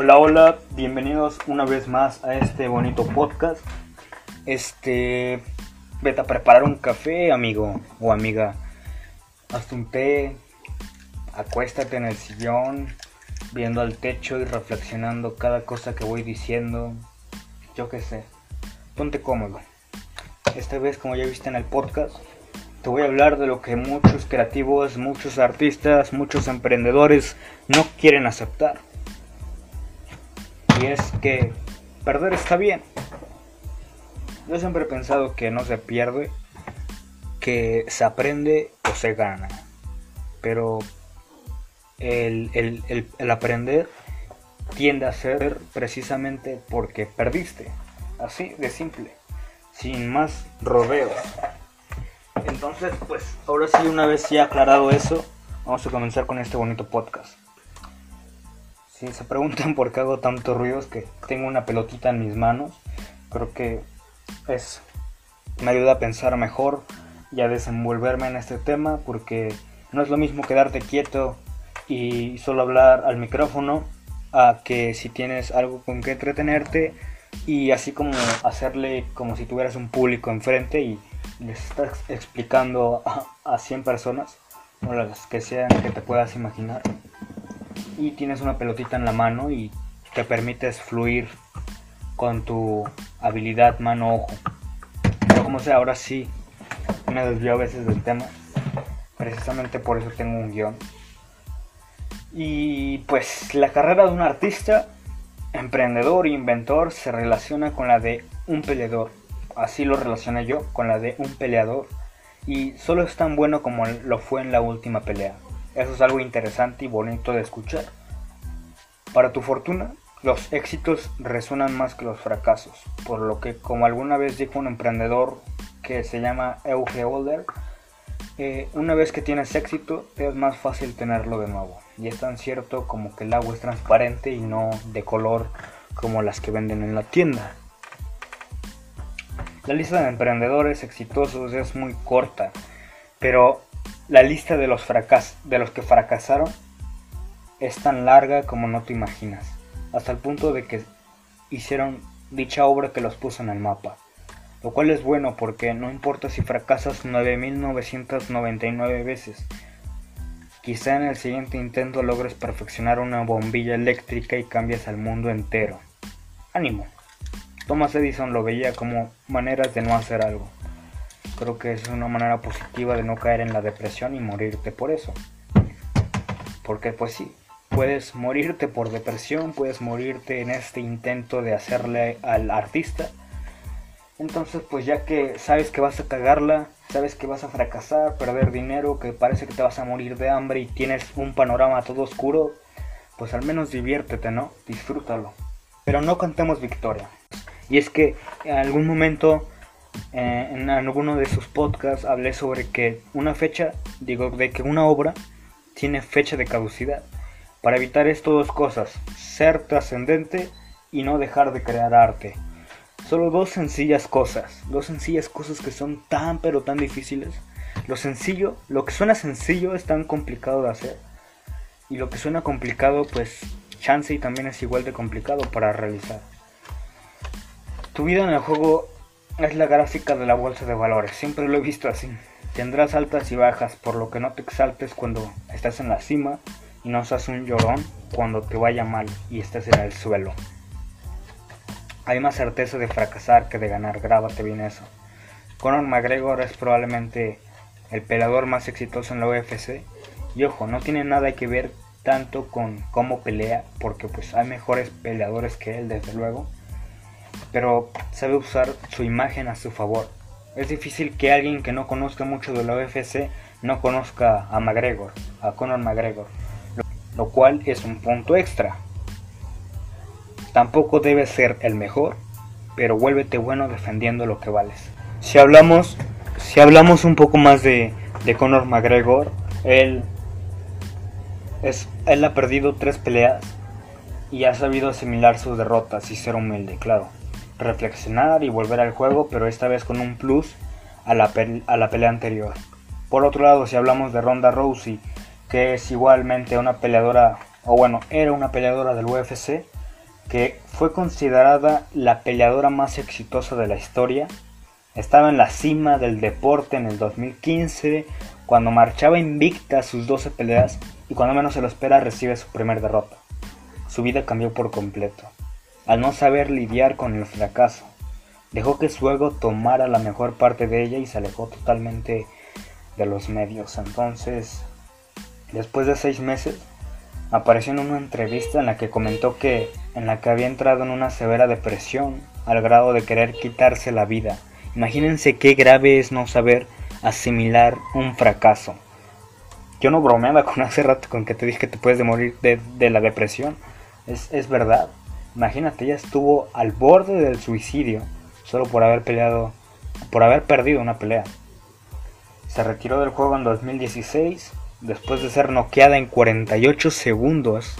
Hola, hola, bienvenidos una vez más a este bonito podcast. Este, vete a preparar un café, amigo o amiga. Hazte un té, acuéstate en el sillón, viendo al techo y reflexionando cada cosa que voy diciendo. Yo qué sé, ponte cómodo. Esta vez, como ya viste en el podcast, te voy a hablar de lo que muchos creativos, muchos artistas, muchos emprendedores no quieren aceptar. Y es que perder está bien. Yo siempre he pensado que no se pierde, que se aprende o se gana. Pero el, el aprender tiende a ser precisamente porque perdiste. Así de simple. Sin más rodeos. Entonces, pues, ahora sí, una vez ya aclarado eso, vamos a comenzar con este bonito podcast. Si se preguntan por qué hago tanto ruido, es que tengo una pelotita en mis manos. Creo que es me ayuda a pensar mejor y a desenvolverme en este tema porque no es lo mismo quedarte quieto y solo hablar al micrófono a que si tienes algo con que entretenerte y así como hacerle como si tuvieras un público enfrente y les estás explicando a, 100 personas, o las que sean que te puedas imaginar, y tienes una pelotita en la mano y te permites fluir con tu habilidad mano-ojo. Pero como sea, ahora sí me desvío a veces del tema. Precisamente por eso tengo un guion. Y pues la carrera de un artista, emprendedor e inventor se relaciona con la de un peleador así lo relacioné yo con la de un peleador y solo es tan bueno como lo fue en la última pelea. Eso es algo interesante y bonito de escuchar. Para tu fortuna, los éxitos resuenan más que los fracasos, por lo que como alguna vez dijo un emprendedor que se llama Euge Older, eh, una vez que tienes éxito es más fácil tenerlo de nuevo. Y es tan cierto como que el agua es transparente y no de color como las que venden en la tienda. La lista de emprendedores exitosos es muy corta, pero la lista de los, de los que fracasaron es tan larga como no te imaginas, hasta el punto de que hicieron dicha obra que los puso en el mapa. Lo cual es bueno porque no importa si fracasas 9.999 veces, quizá en el siguiente intento logres perfeccionar una bombilla eléctrica y cambies al mundo entero. Ánimo. Thomas Edison lo veía como maneras de no hacer algo. Creo que es una manera positiva de no caer en la depresión y morirte por eso. Porque pues sí, puedes morirte por depresión, puedes morirte en este intento de hacerle al artista. Entonces pues ya que sabes que vas a cagarla, sabes que vas a fracasar, perder dinero, que parece que te vas a morir de hambre y tienes un panorama todo oscuro, pues al menos diviértete, ¿no? Disfrútalo. Pero no cantemos victoria. Y es que en algún momento eh, en alguno de sus podcasts hablé sobre que una fecha, digo, de que una obra tiene fecha de caducidad. Para evitar esto dos cosas, ser trascendente y no dejar de crear arte. Solo dos sencillas cosas, dos sencillas cosas que son tan pero tan difíciles. Lo sencillo, lo que suena sencillo es tan complicado de hacer. Y lo que suena complicado, pues chance y también es igual de complicado para realizar. Tu vida en el juego es la gráfica de la bolsa de valores, siempre lo he visto así. Tendrás altas y bajas, por lo que no te exaltes cuando estás en la cima no seas un llorón cuando te vaya mal y estés en el suelo. Hay más certeza de fracasar que de ganar, grábate bien eso. Conor McGregor es probablemente el peleador más exitoso en la UFC y ojo, no tiene nada que ver tanto con cómo pelea, porque pues hay mejores peleadores que él desde luego pero sabe usar su imagen a su favor. Es difícil que alguien que no conozca mucho de la UFC no conozca a McGregor, a Conor McGregor, lo cual es un punto extra. Tampoco debes ser el mejor, pero vuélvete bueno defendiendo lo que vales. Si hablamos, si hablamos un poco más de, de Conor McGregor, él, es, él ha perdido tres peleas y ha sabido asimilar sus derrotas y ser humilde, claro reflexionar y volver al juego, pero esta vez con un plus a la, a la pelea anterior. Por otro lado, si hablamos de Ronda Rousey, que es igualmente una peleadora, o bueno, era una peleadora del UFC, que fue considerada la peleadora más exitosa de la historia. Estaba en la cima del deporte en el 2015, cuando marchaba invicta sus 12 peleas y cuando menos se lo espera recibe su primer derrota. Su vida cambió por completo. Al no saber lidiar con el fracaso, dejó que su ego tomara la mejor parte de ella y se alejó totalmente de los medios. Entonces, después de seis meses, apareció en una entrevista en la que comentó que en la que había entrado en una severa depresión al grado de querer quitarse la vida. Imagínense qué grave es no saber asimilar un fracaso. Yo no bromeaba con hace rato con que te dije que te puedes morir de, de la depresión. Es, es verdad. Imagínate, ella estuvo al borde del suicidio solo por haber peleado, por haber perdido una pelea. Se retiró del juego en 2016 después de ser noqueada en 48 segundos.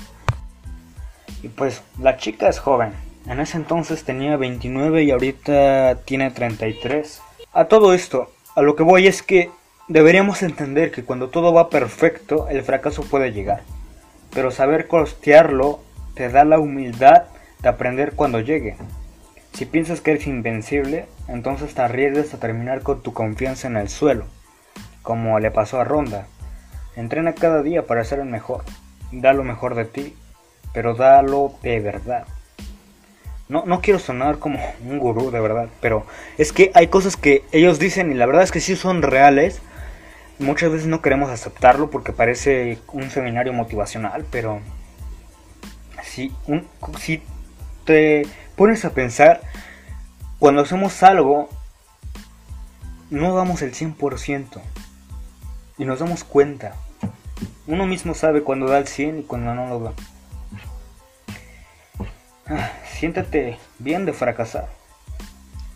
Y pues la chica es joven. En ese entonces tenía 29 y ahorita tiene 33. A todo esto, a lo que voy es que deberíamos entender que cuando todo va perfecto, el fracaso puede llegar. Pero saber costearlo te da la humildad de aprender cuando llegue. Si piensas que eres invencible, entonces te arriesgas a terminar con tu confianza en el suelo, como le pasó a Ronda. Entrena cada día para ser el mejor. Da lo mejor de ti, pero dalo de verdad. No, no quiero sonar como un gurú de verdad, pero es que hay cosas que ellos dicen y la verdad es que sí son reales. Muchas veces no queremos aceptarlo porque parece un seminario motivacional, pero si, un, si te pones a pensar, cuando hacemos algo, no damos el 100% y nos damos cuenta. Uno mismo sabe cuando da el 100 y cuando no lo da. Ah, siéntate bien de fracasar.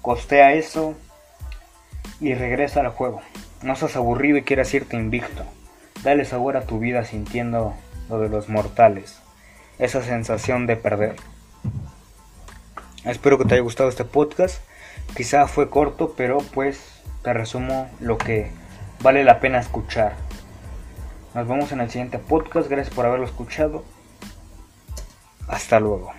Costea eso y regresa al juego. No seas aburrido y quieras irte invicto. Dale sabor a tu vida sintiendo lo de los mortales. Esa sensación de perder. Espero que te haya gustado este podcast. Quizá fue corto, pero pues te resumo lo que vale la pena escuchar. Nos vemos en el siguiente podcast. Gracias por haberlo escuchado. Hasta luego.